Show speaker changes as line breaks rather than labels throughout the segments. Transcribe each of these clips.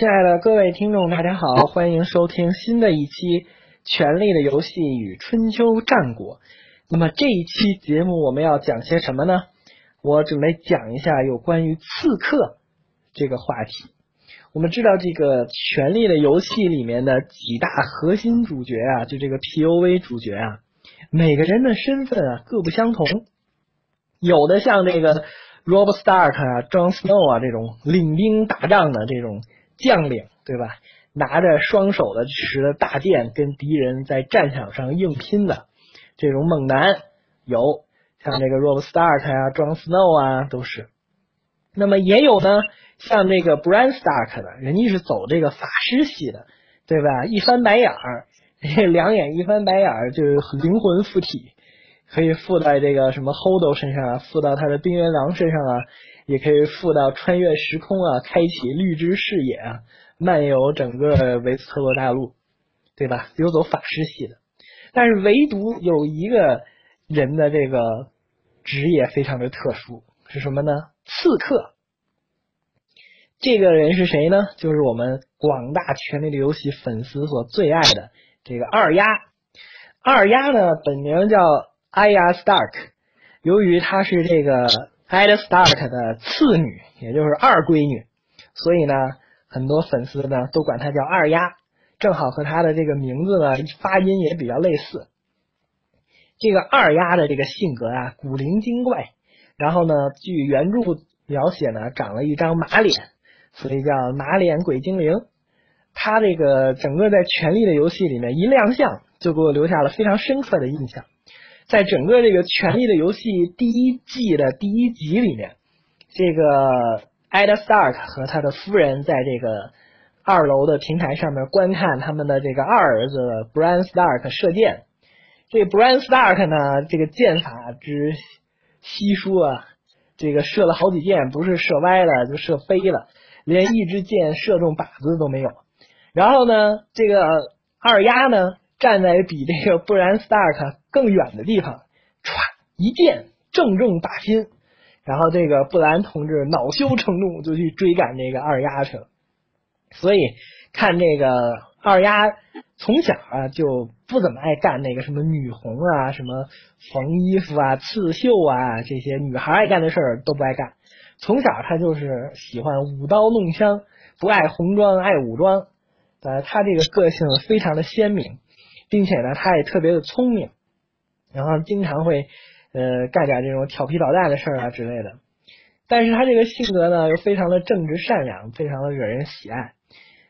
亲爱的各位听众，大家好，欢迎收听新的一期《权力的游戏与春秋战国》。那么这一期节目我们要讲些什么呢？我准备讲一下有关于刺客这个话题。我们知道这个《权力的游戏》里面的几大核心主角啊，就这个 POV 主角啊，每个人的身份啊各不相同，有的像这个 Rob Stark 啊、John Snow 啊这种领兵打仗的这种。将领对吧？拿着双手的持的大剑跟敌人在战场上硬拼的这种猛男有，像这个 Rob Stark 啊、Jon Snow 啊都是。那么也有呢，像这个 Bran Stark 的，人家是走这个法师系的，对吧？一翻白眼儿，两眼一翻白眼儿就灵魂附体，可以附在这个什么 Holdo 身上啊，附到他的冰原狼身上啊。也可以附到穿越时空啊，开启绿之视野啊，漫游整个维斯特洛大陆，对吧？游走法师系的，但是唯独有一个人的这个职业非常的特殊，是什么呢？刺客。这个人是谁呢？就是我们广大权力的游戏粉丝所最爱的这个二丫。二丫呢，本名叫艾亚·斯 a r k 由于他是这个。艾德·斯塔克的次女，也就是二闺女，所以呢，很多粉丝呢都管她叫二丫，正好和她的这个名字呢发音也比较类似。这个二丫的这个性格啊，古灵精怪，然后呢，据原著描写呢，长了一张马脸，所以叫马脸鬼精灵。她这个整个在《权力的游戏》里面一亮相，就给我留下了非常深刻的印象。在整个这个《权力的游戏》第一季的第一集里面，这个艾德·斯塔克和他的夫人在这个二楼的平台上面观看他们的这个二儿子 Bran Stark 射箭。这 Bran Stark 呢，这个箭法之稀疏啊，这个射了好几箭，不是射歪了就射飞了，连一支箭射中靶子都没有。然后呢，这个二丫呢？站在比这个布兰斯塔克更远的地方，歘一箭正中靶心，然后这个布兰同志恼羞成怒，就去追赶这个二丫去了。所以看这个二丫从小啊就不怎么爱干那个什么女红啊、什么缝衣服啊、刺绣啊这些女孩爱干的事儿都不爱干。从小她就是喜欢舞刀弄枪，不爱红装爱武装。呃，她这个个性非常的鲜明。并且呢，她也特别的聪明，然后经常会呃干点这种调皮捣蛋的事儿啊之类的。但是他这个性格呢，又非常的正直善良，非常的惹人喜爱。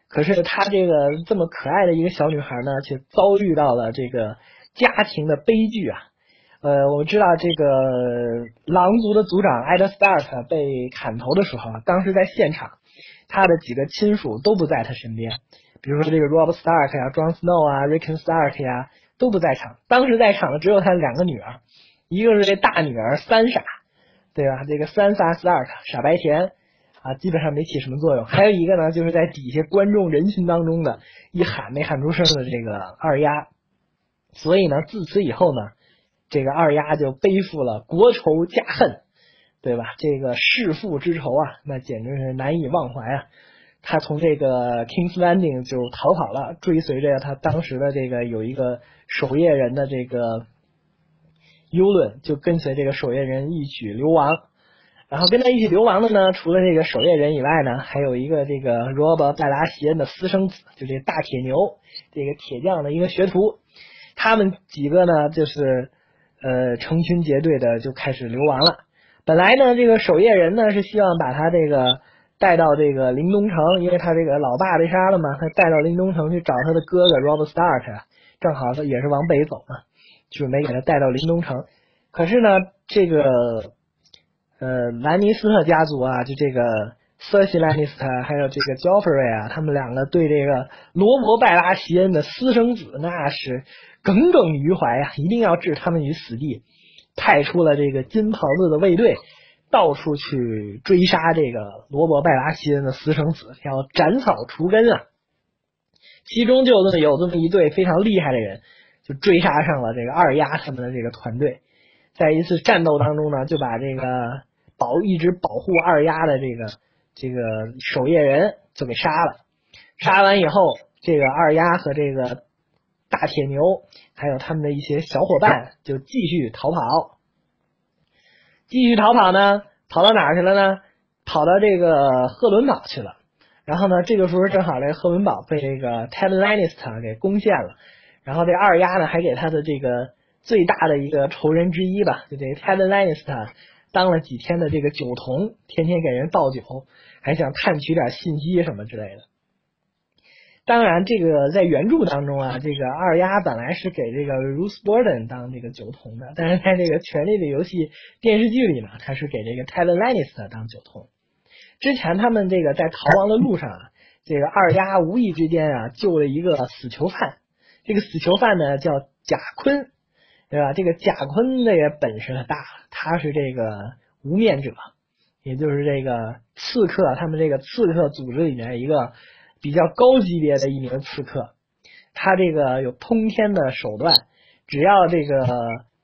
可是他这个这么可爱的一个小女孩呢，却遭遇到了这个家庭的悲剧啊。呃，我们知道这个狼族的族长艾德·斯塔克被砍头的时候，当时在现场，他的几个亲属都不在他身边。比如说这个 Rob Stark 呀，Jon Snow 啊，Rickon Stark 呀，都不在场。当时在场的只有他两个女儿，一个是这大女儿三傻，对吧？这个三傻四二傻白甜啊，基本上没起什么作用。还有一个呢，就是在底下观众人群当中的一喊没喊出声的这个二丫。所以呢，自此以后呢，这个二丫就背负了国仇家恨，对吧？这个弑父之仇啊，那简直是难以忘怀啊。他从这个 King's Landing 就逃跑了，追随着他当时的这个有一个守夜人的这个幽伦，就跟随这个守夜人一起流亡。然后跟他一起流亡的呢，除了这个守夜人以外呢，还有一个这个 Rob 拜拉席恩的私生子，就这大铁牛，这个铁匠的一个学徒。他们几个呢，就是呃成群结队的就开始流亡了。本来呢，这个守夜人呢是希望把他这个。带到这个临冬城，因为他这个老爸被杀了嘛，他带到临冬城去找他的哥哥 Robert Stark，正好他也是往北走嘛，准备给他带到临冬城。可是呢，这个呃兰尼斯特家族啊，就这个瑟西兰尼斯特还有这个 Joffrey 啊，他们两个对这个罗伯拜拉席恩的私生子那是耿耿于怀啊，一定要置他们于死地，派出了这个金袍子的卫队。到处去追杀这个罗伯拜拉西恩的私生子，要斩草除根啊！其中就这么有这么一对非常厉害的人，就追杀上了这个二丫他们的这个团队，在一次战斗当中呢，就把这个保一直保护二丫的这个这个守夜人就给杀了。杀完以后，这个二丫和这个大铁牛还有他们的一些小伙伴就继续逃跑，继续逃跑呢，跑到哪儿去了呢？跑到这个赫伦堡去了。然后呢，这个时候正好这个赫伦堡被这个 Ted Lannister 给攻陷了。然后这二丫呢，还给他的这个最大的一个仇人之一吧，就这个 Ted Lannister 当了几天的这个酒童，天天给人倒酒，还想探取点信息什么之类的。当然，这个在原著当中啊，这个二丫本来是给这个 Ruth Borden 当这个酒童的，但是在这个《权力的游戏》电视剧里呢，他是给这个 Ted Lannister 当酒童。之前他们这个在逃亡的路上啊，这个二丫无意之间啊救了一个死囚犯。这个死囚犯呢叫贾坤，对吧？这个贾坤这个本事可大了，他是这个无面者，也就是这个刺客，他们这个刺客组织里面一个比较高级别的一名刺客。他这个有通天的手段，只要这个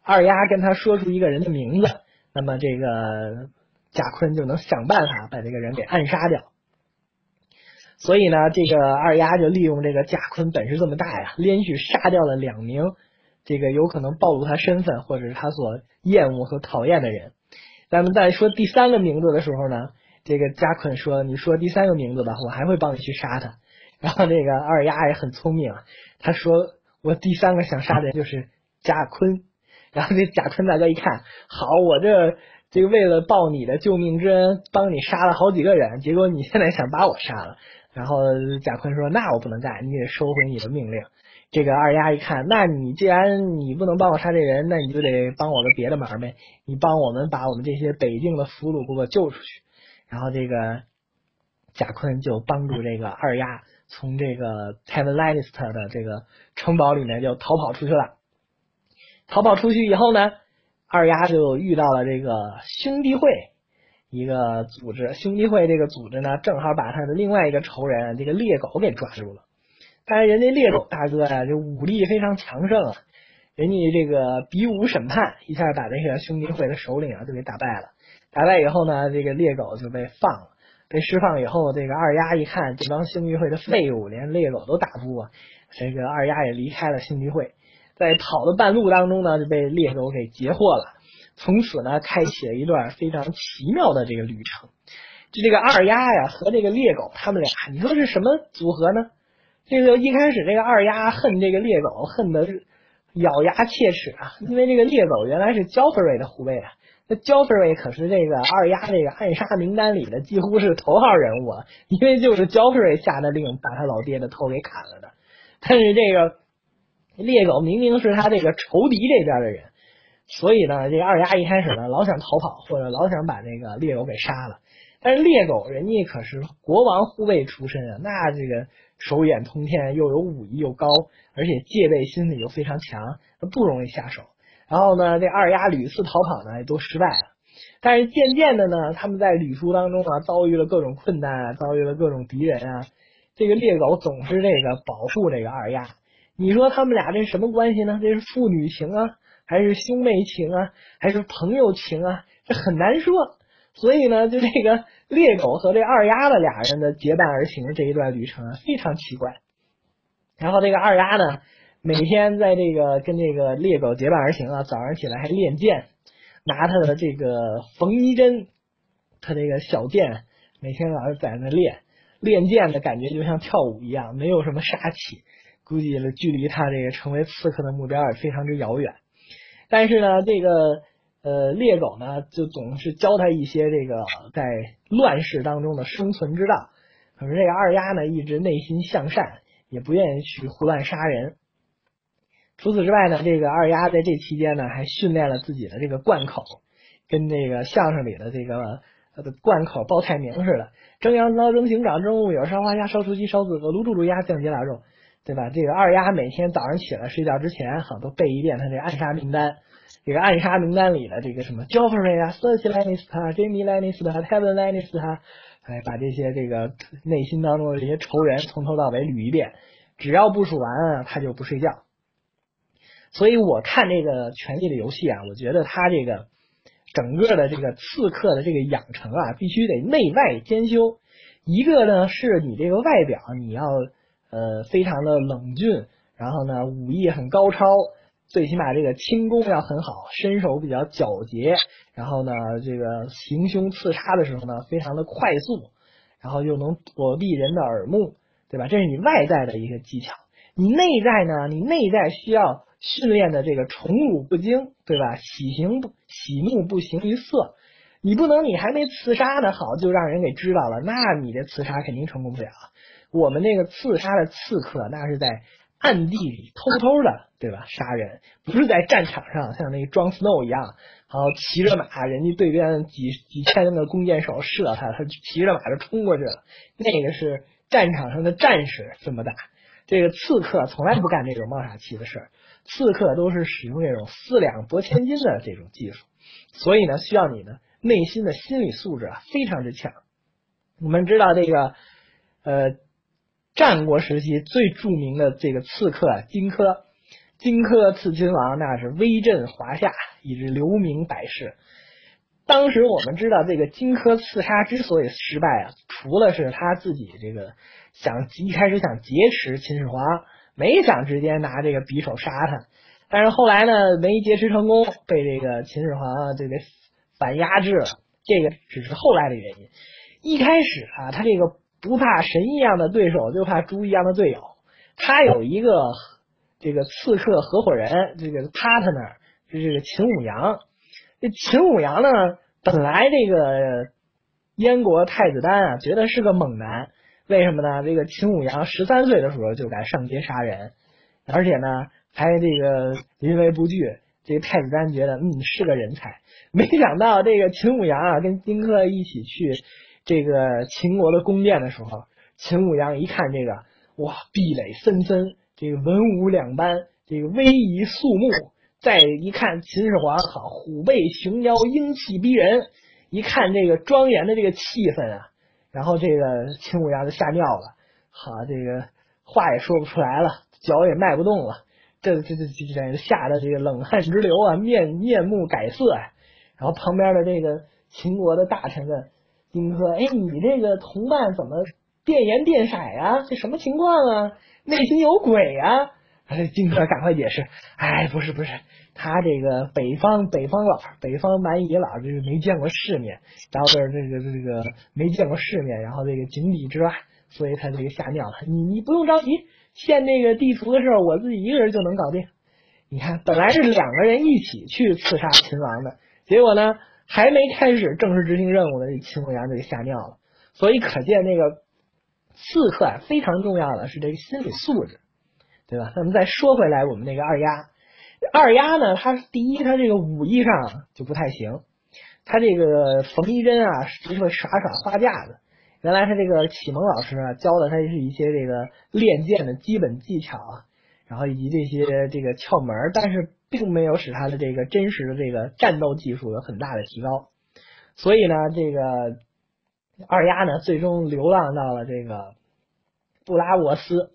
二丫跟他说出一个人的名字，那么这个贾坤就能想办法把这个人给暗杀掉。所以呢，这个二丫就利用这个贾坤本事这么大呀，连续杀掉了两名这个有可能暴露他身份或者是他所厌恶和讨厌的人。咱们在说第三个名字的时候呢，这个贾坤说：“你说第三个名字吧，我还会帮你去杀他。”然后这个二丫也很聪明，他说：“我第三个想杀的人就是贾坤。”然后这贾坤大哥一看，好，我这这个为了报你的救命之恩，帮你杀了好几个人，结果你现在想把我杀了。然后贾坤说：“那我不能干，你得收回你的命令。”这个二丫一看，那你既然你不能帮我杀这人，那你就得帮我个别的忙呗。你帮我们把我们这些北境的俘虏给我救出去。然后这个贾坤就帮助这个二丫从这个 Ted Lannister 的这个城堡里面就逃跑出去了。逃跑出去以后呢，二丫就遇到了这个兄弟会。一个组织兄弟会，这个组织呢，正好把他的另外一个仇人这个猎狗给抓住了。但是人家猎狗大哥呀，这武力非常强盛啊，人家这个比武审判一下把这个兄弟会的首领啊就给打败了。打败以后呢，这个猎狗就被放了。被释放以后，这个二丫一看这帮兄弟会的废物，连猎狗都打不过，这个二丫也离开了兄弟会。在跑的半路当中呢，就被猎狗给截获了。从此呢，开启了一段非常奇妙的这个旅程。就这个二丫呀和这个猎狗，他们俩，你说是什么组合呢？这个一开始这个二丫恨这个猎狗，恨得咬牙切齿啊，因为这个猎狗原来是 Joffrey 的护卫啊，那 Joffrey 可是这个二丫这个暗杀名单里的几乎是头号人物，啊，因为就是 Joffrey 下的令把他老爹的头给砍了的。但是这个猎狗明明是他这个仇敌这边的人。所以呢，这个二丫一开始呢，老想逃跑，或者老想把这个猎狗给杀了。但是猎狗人家可是国王护卫出身啊，那这个手眼通天，又有武艺又高，而且戒备心理又非常强，不容易下手。然后呢，这二丫屡次逃跑呢，也都失败了。但是渐渐的呢，他们在旅途当中啊，遭遇了各种困难啊，遭遇了各种敌人啊。这个猎狗总是这个保护这个二丫。你说他们俩这是什么关系呢？这是父女情啊？还是兄妹情啊，还是朋友情啊，这很难说。所以呢，就这个猎狗和这二丫的俩人的结伴而行这一段旅程啊，非常奇怪。然后这个二丫呢，每天在这个跟这个猎狗结伴而行啊，早上起来还练剑，拿他的这个缝衣针，他这个小剑，每天早上在那练练剑的感觉就像跳舞一样，没有什么杀气，估计距离他这个成为刺客的目标也非常之遥远。但是呢，这个呃猎狗呢，就总是教他一些这个在乱世当中的生存之道。可是这个二丫呢，一直内心向善，也不愿意去胡乱杀人。除此之外呢，这个二丫在这期间呢，还训练了自己的这个贯口，跟这个相声里的这个贯口报菜名似的：蒸羊羔、蒸熊掌、蒸五柳、烧花鸭、烧雏鸡、烧子鹅、卤猪卤鸭、酱鸡腊肉。对吧？这个二丫每天早上起来睡觉之前，好都背一遍他这暗杀名单。这个暗杀名单里的这个什么 Joffrey 啊、Cersei Lannister、Jamie Lannister、Tywin Lannister，哎，把这些这个内心当中的这些仇人从头到尾捋一遍。只要不数完，他就不睡觉。所以我看这个《权力的游戏》啊，我觉得他这个整个的这个刺客的这个养成啊，必须得内外兼修。一个呢是你这个外表你要呃非常的冷峻，然后呢武艺很高超，最起码这个轻功要很好，身手比较矫捷，然后呢这个行凶刺杀的时候呢非常的快速，然后又能躲避人的耳目，对吧？这是你外在的一个技巧。你内在呢？你内在需要训练的这个宠辱不惊，对吧？喜形不喜怒不形于色。你不能，你还没刺杀的好，就让人给知道了，那你这刺杀肯定成功不了。我们那个刺杀的刺客，那是在暗地里偷偷的，对吧？杀人不是在战场上，像那个装 Snow 一样，好骑着马，人家对边几几千个弓箭手射他，他骑着马就冲过去了。那个是战场上的战士这么打。这个刺客从来不干这种冒傻气的事，刺客都是使用这种四两拨千斤的这种技术，所以呢，需要你的内心的心理素质啊非常之强。我们知道这个，呃，战国时期最著名的这个刺客荆轲，荆轲刺秦王那是威震华夏，以致留名百世。当时我们知道这个荆轲刺杀之所以失败啊，除了是他自己这个。想一开始想劫持秦始皇，没想直接拿这个匕首杀他，但是后来呢没劫持成功，被这个秦始皇啊这个反压制了。这个只是后来的原因。一开始啊，他这个不怕神一样的对手，就怕猪一样的队友。他有一个这个刺客合伙人，这个 partner 是这个秦舞阳。这秦舞阳呢，本来这个燕国太子丹啊，觉得是个猛男。为什么呢？这个秦舞阳十三岁的时候就敢上街杀人，而且呢还这个临危不惧。这个太子丹觉得嗯是个人才，没想到这个秦舞阳啊跟荆轲一起去这个秦国的宫殿的时候，秦舞阳一看这个哇壁垒森森，这个文武两班，这个威仪肃穆。再一看秦始皇好虎背熊腰，英气逼人。一看这个庄严的这个气氛啊。然后这个秦舞阳就吓尿了，好，这个话也说不出来了，脚也迈不动了，这这这这吓得这个冷汗直流啊，面面目改色啊。然后旁边的这个秦国的大臣问荆轲：“哎，你这个同伴怎么变颜变色呀？这什么情况啊？内心有鬼呀？”哎，荆轲赶快解释：“哎，不是不是。”他这个北方北方佬，北方蛮夷佬，就是没见过世面，然后这个这个这个没见过世面，然后这个井底之蛙，所以他这个吓尿了。你你不用着急，献那个地图的时候，我自己一个人就能搞定。你看，本来是两个人一起去刺杀秦王的，结果呢，还没开始正式执行任务呢，这秦舞阳就给吓尿了。所以可见那个刺客啊，非常重要的是这个心理素质，对吧？那么再说回来，我们那个二丫。二丫呢？他第一，他这个武艺上就不太行。他这个缝衣针啊，只会耍耍花架子。原来他这个启蒙老师啊，教的他是一些这个练剑的基本技巧啊，然后以及这些这个窍门，但是并没有使他的这个真实的这个战斗技术有很大的提高。所以呢，这个二丫呢，最终流浪到了这个布拉沃斯，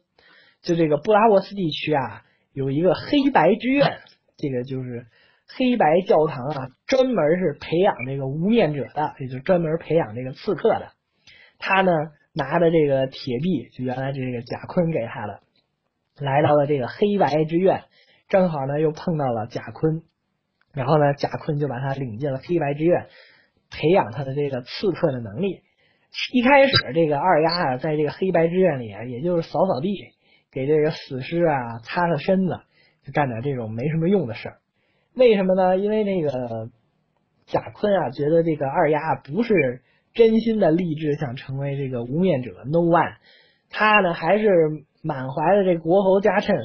就这个布拉沃斯地区啊。有一个黑白之院，这个就是黑白教堂啊，专门是培养这个无面者的，也就专门培养这个刺客的。他呢拿着这个铁臂，就原来这个贾坤给他的，来到了这个黑白之院，正好呢又碰到了贾坤，然后呢贾坤就把他领进了黑白之院，培养他的这个刺客的能力。一开始这个二丫啊，在这个黑白之院里啊，也就是扫扫地。给这个死尸啊擦擦身子，就干点这种没什么用的事儿。为什么呢？因为那个贾坤啊，觉得这个二丫不是真心的立志想成为这个无面者，no one。他呢还是满怀的这国侯家趁，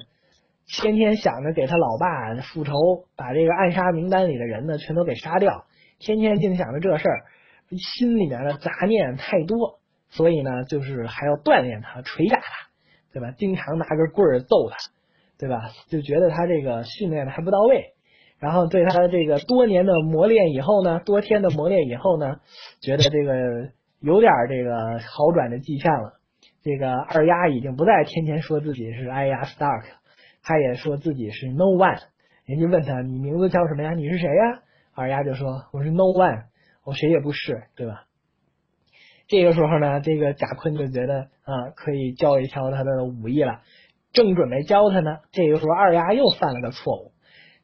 天天想着给他老爸复仇，把这个暗杀名单里的人呢全都给杀掉，天天净想着这事儿，心里面的杂念太多，所以呢就是还要锻炼他，捶打他。对吧？经常拿根棍儿揍他，对吧？就觉得他这个训练的还不到位，然后对他这个多年的磨练以后呢，多天的磨练以后呢，觉得这个有点这个好转的迹象了。这个二丫已经不再天天说自己是哎呀 Stark，他也说自己是 No One。人家问他你名字叫什么呀？你是谁呀？二丫就说我是 No One，我谁也不是，对吧？这个时候呢，这个贾坤就觉得啊，可以教一教他的武艺了。正准备教他呢，这个时候二丫又犯了个错误。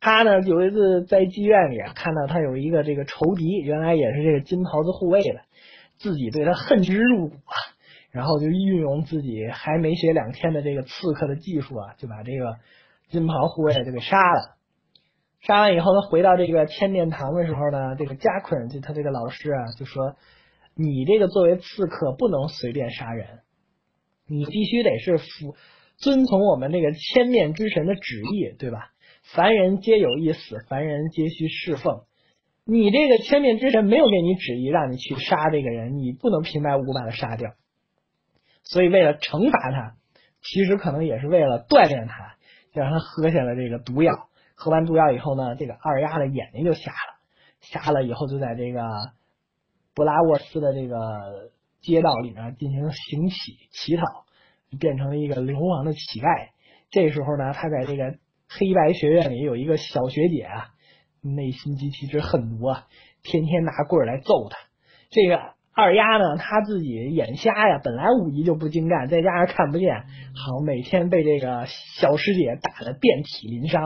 他呢有一次在妓院里，看到他有一个这个仇敌，原来也是这个金袍子护卫的，自己对他恨之入骨啊。然后就运用自己还没学两天的这个刺客的技术啊，就把这个金袍护卫就给杀了。杀完以后，他回到这个千面堂的时候呢，这个加坤就他这个老师啊，就说：“你这个作为刺客不能随便杀人，你必须得是服遵从我们这个千面之神的旨意，对吧？凡人皆有一死，凡人皆需侍奉。你这个千面之神没有给你旨意让你去杀这个人，你不能平白无故把他杀掉。”所以，为了惩罚他，其实可能也是为了锻炼他，就让他喝下了这个毒药。喝完毒药以后呢，这个二丫的眼睛就瞎了，瞎了以后就在这个布拉沃斯的这个街道里面进行行乞乞讨，变成了一个流亡的乞丐。这时候呢，他在这个黑白学院里有一个小学姐啊，内心极其之恨毒啊，天天拿棍儿来揍他。这个。二丫呢，他自己眼瞎呀，本来武艺就不精湛，再加上看不见，好每天被这个小师姐打得遍体鳞伤。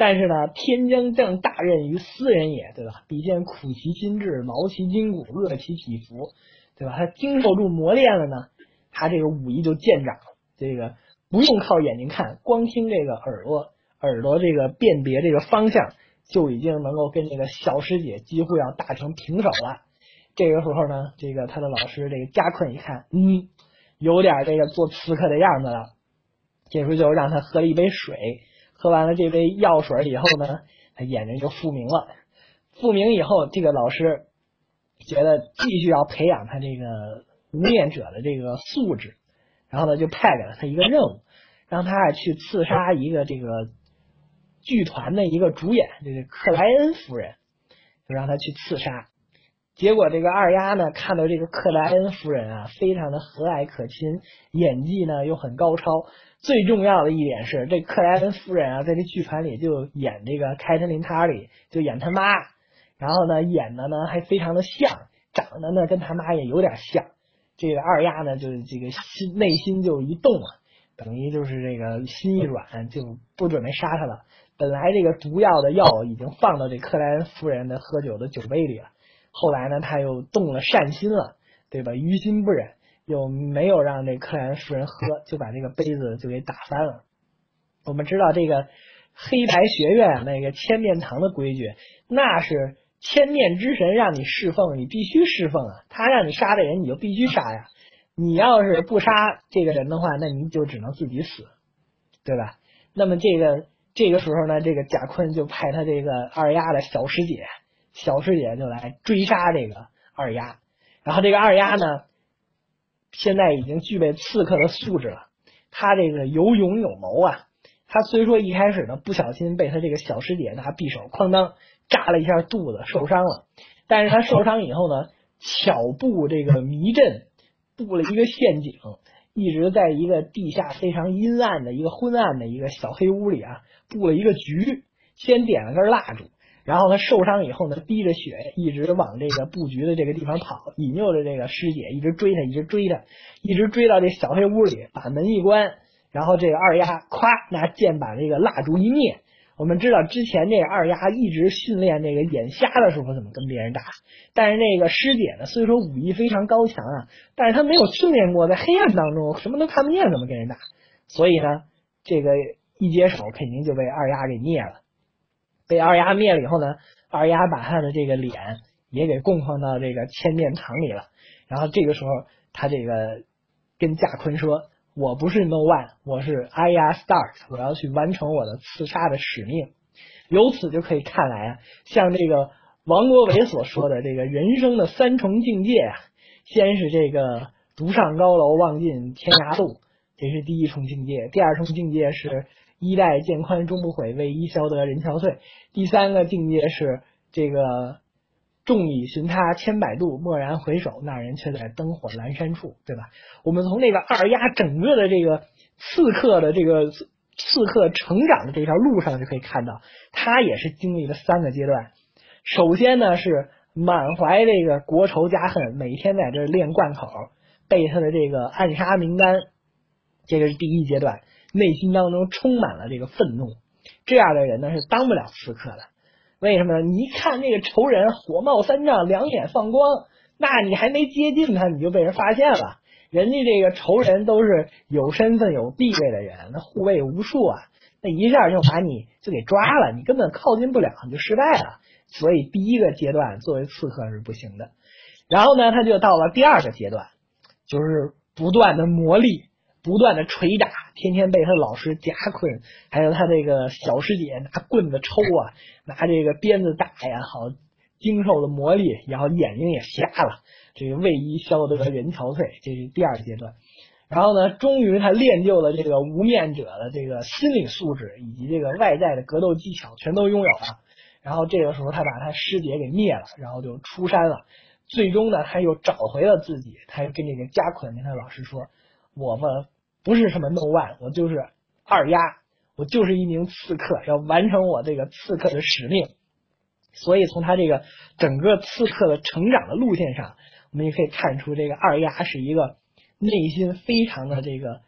但是呢，天将降大任于斯人也，对吧？必先苦其心志，劳其筋骨，饿其体肤，对吧？他经受住磨练了呢，他这个武艺就见长。这个不用靠眼睛看，光听这个耳朵，耳朵这个辨别这个方向，就已经能够跟这个小师姐几乎要打成平手了。这个时候呢，这个他的老师这个加困一看，嗯，有点这个做刺客的样子了。这时候就让他喝了一杯水，喝完了这杯药水以后呢，他眼睛就复明了。复明以后，这个老师觉得继续要培养他这个无念者的这个素质，然后呢，就派给了他一个任务，让他去刺杀一个这个剧团的一个主演，这个克莱恩夫人，就让他去刺杀。结果这个二丫呢，看到这个克莱恩夫人啊，非常的和蔼可亲，演技呢又很高超。最重要的一点是，这克莱恩夫人啊，在这剧团里就演这个凯特琳塔里，就演他妈。然后呢，演的呢还非常的像，长得呢跟他妈也有点像。这个二丫呢，就是这个心内心就一动啊，等于就是这个心一软，就不准备杀他了。本来这个毒药的药已经放到这克莱恩夫人的喝酒的酒杯里了。后来呢，他又动了善心了，对吧？于心不忍，又没有让这克莱恩夫人喝，就把这个杯子就给打翻了。我们知道这个黑白学院那个千面堂的规矩，那是千面之神让你侍奉，你必须侍奉啊。他让你杀的人，你就必须杀呀。你要是不杀这个人的话，那你就只能自己死，对吧？那么这个这个时候呢，这个贾坤就派他这个二丫的小师姐。小师姐就来追杀这个二丫，然后这个二丫呢，现在已经具备刺客的素质了。他这个有勇有谋啊。他虽说一开始呢不小心被他这个小师姐拿匕首哐当扎了一下肚子，受伤了。但是他受伤以后呢，巧布这个迷阵，布了一个陷阱，一直在一个地下非常阴暗的一个昏暗的一个小黑屋里啊，布了一个局，先点了根蜡烛。然后他受伤以后呢，滴着血一直往这个布局的这个地方跑，引诱着这个师姐一直追他，一直追他，一直追到这小黑屋里，把门一关，然后这个二丫咵拿剑把这个蜡烛一灭。我们知道之前这二丫一直训练这个眼瞎的时候怎么跟别人打，但是那个师姐呢，虽说武艺非常高强啊，但是她没有训练过在黑暗当中什么都看不见怎么跟人打，所以呢，这个一接手肯定就被二丫给灭了。被二丫灭了以后呢，二丫把他的这个脸也给供奉到这个千面堂里了。然后这个时候，他这个跟贾坤说：“我不是 No One，我是 Aya Stark，我要去完成我的刺杀的使命。”由此就可以看来啊，像这个王国维所说的这个人生的三重境界啊，先是这个独上高楼，望尽天涯路，这是第一重境界；第二重境界是。衣带渐宽终不悔，为伊消得人憔悴。第三个境界是这个众里寻他千百度，蓦然回首，那人却在灯火阑珊处，对吧？我们从那个二丫整个的这个刺客的这个刺客成长的这条路上就可以看到，他也是经历了三个阶段。首先呢是满怀这个国仇家恨，每天在这练贯口，背他的这个暗杀名单。这个是第一阶段，内心当中充满了这个愤怒。这样的人呢是当不了刺客的。为什么呢？你一看那个仇人火冒三丈，两眼放光，那你还没接近他，你就被人发现了。人家这个仇人都是有身份、有地位的人，那护卫无数啊，那一下就把你就给抓了，你根本靠近不了，你就失败了。所以第一个阶段作为刺客是不行的。然后呢，他就到了第二个阶段，就是不断的磨砺。不断的捶打，天天被他老师夹困，还有他这个小师姐拿棍子抽啊，拿这个鞭子打呀，好经受了磨砺，然后眼睛也瞎了，这个为伊消得人憔悴，这是第二阶段。然后呢，终于他练就了这个无面者的这个心理素质以及这个外在的格斗技巧，全都拥有了。然后这个时候，他把他师姐给灭了，然后就出山了。最终呢，他又找回了自己，他又跟这个加捆跟他老师说。我们不是什么 no one，我就是二丫，我就是一名刺客，要完成我这个刺客的使命。所以从他这个整个刺客的成长的路线上，我们也可以看出，这个二丫是一个内心非常的这个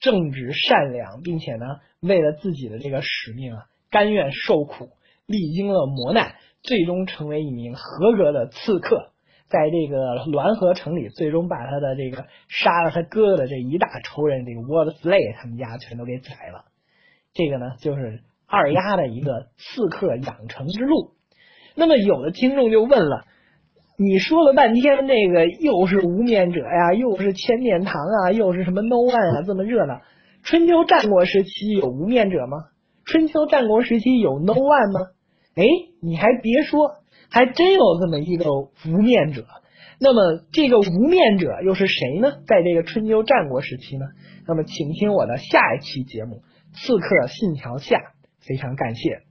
正直善良，并且呢，为了自己的这个使命啊，甘愿受苦，历经了磨难，最终成为一名合格的刺客。在这个滦河城里，最终把他的这个杀了他哥哥的这一大仇人，这个沃德斯雷他们家全都给宰了。这个呢，就是二丫的一个刺客养成之路。那么，有的听众就问了：你说了半天，这个又是无面者呀，又是千面堂啊，又是什么 No One 啊，这么热闹？春秋战国时期有无面者吗？春秋战国时期有 No One 吗？哎，你还别说。还真有这么一个无面者，那么这个无面者又是谁呢？在这个春秋战国时期呢？那么请听我的下一期节目《刺客信条下》，非常感谢。